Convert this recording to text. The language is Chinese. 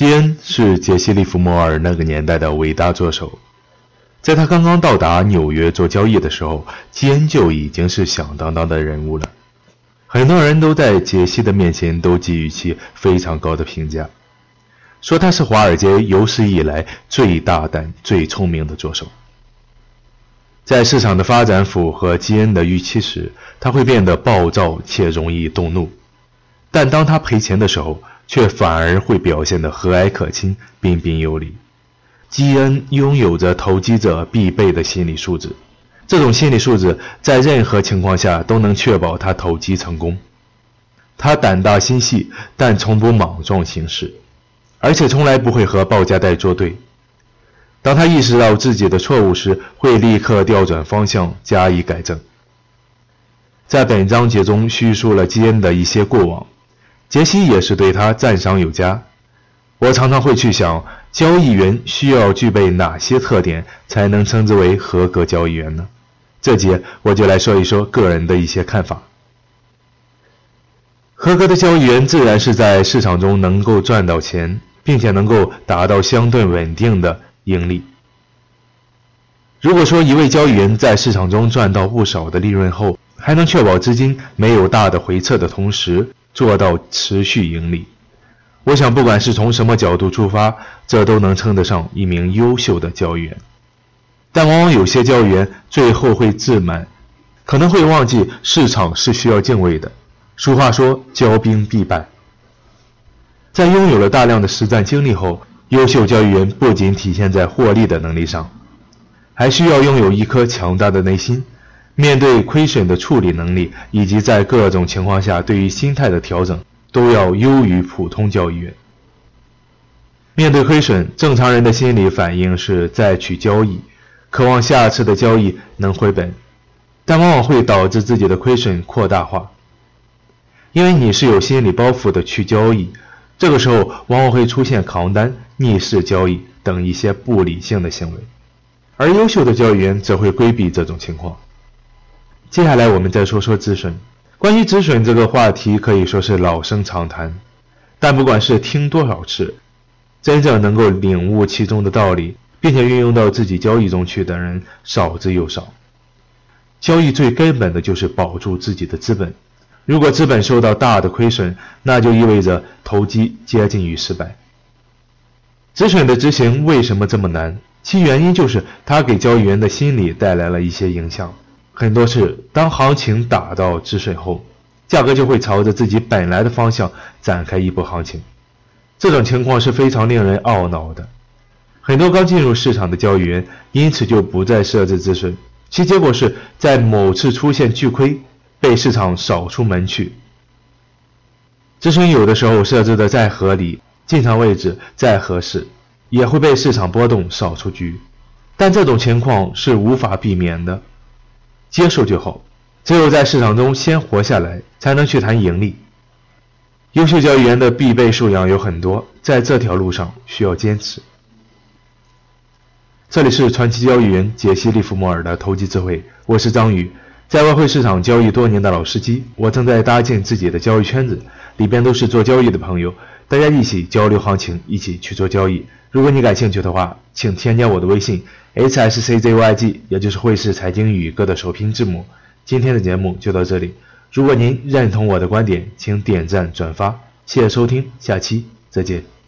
基恩是杰西·利弗莫尔那个年代的伟大作手，在他刚刚到达纽约做交易的时候，基恩就已经是响当当的人物了。很多人都在杰西的面前都给予其非常高的评价，说他是华尔街有史以来最大胆、最聪明的作手。在市场的发展符合基恩的预期时，他会变得暴躁且容易动怒；但当他赔钱的时候，却反而会表现得和蔼可亲、彬彬有礼。基恩拥有着投机者必备的心理素质，这种心理素质在任何情况下都能确保他投机成功。他胆大心细，但从不莽撞行事，而且从来不会和报价贷作对。当他意识到自己的错误时，会立刻调转方向加以改正。在本章节中叙述了基恩的一些过往，杰西也是对他赞赏有加。我常常会去想，交易员需要具备哪些特点才能称之为合格交易员呢？这节我就来说一说个人的一些看法。合格的交易员自然是在市场中能够赚到钱，并且能够达到相对稳定的。盈利。如果说一位交易员在市场中赚到不少的利润后，还能确保资金没有大的回撤的同时做到持续盈利，我想不管是从什么角度出发，这都能称得上一名优秀的交易员。但往往有些交易员最后会自满，可能会忘记市场是需要敬畏的。俗话说“骄兵必败”。在拥有了大量的实战经历后。优秀交易员不仅体现在获利的能力上，还需要拥有一颗强大的内心，面对亏损的处理能力，以及在各种情况下对于心态的调整，都要优于普通交易员。面对亏损，正常人的心理反应是再去交易，渴望下次的交易能回本，但往往会导致自己的亏损扩大化，因为你是有心理包袱的去交易。这个时候往往会出现扛单、逆势交易等一些不理性的行为，而优秀的交易员则会规避这种情况。接下来我们再说说止损。关于止损这个话题可以说是老生常谈，但不管是听多少次，真正能够领悟其中的道理，并且运用到自己交易中去的人少之又少。交易最根本的就是保住自己的资本。如果资本受到大的亏损，那就意味着投机接近于失败。止损的执行为什么这么难？其原因就是它给交易员的心理带来了一些影响。很多次，当行情打到止损后，价格就会朝着自己本来的方向展开一波行情。这种情况是非常令人懊恼的。很多刚进入市场的交易员因此就不再设置止损，其结果是在某次出现巨亏。被市场扫出门去。止损有的时候设置的再合理，进场位置再合适，也会被市场波动扫出局。但这种情况是无法避免的，接受就好。只有在市场中先活下来，才能去谈盈利。优秀交易员的必备素养有很多，在这条路上需要坚持。这里是传奇交易员杰西·利弗莫尔的投机智慧，我是张宇。在外汇市场交易多年的老司机，我正在搭建自己的交易圈子，里边都是做交易的朋友，大家一起交流行情，一起去做交易。如果你感兴趣的话，请添加我的微信 h s c z y g，也就是汇市财经宇哥的首拼字母。今天的节目就到这里，如果您认同我的观点，请点赞转发，谢谢收听，下期再见。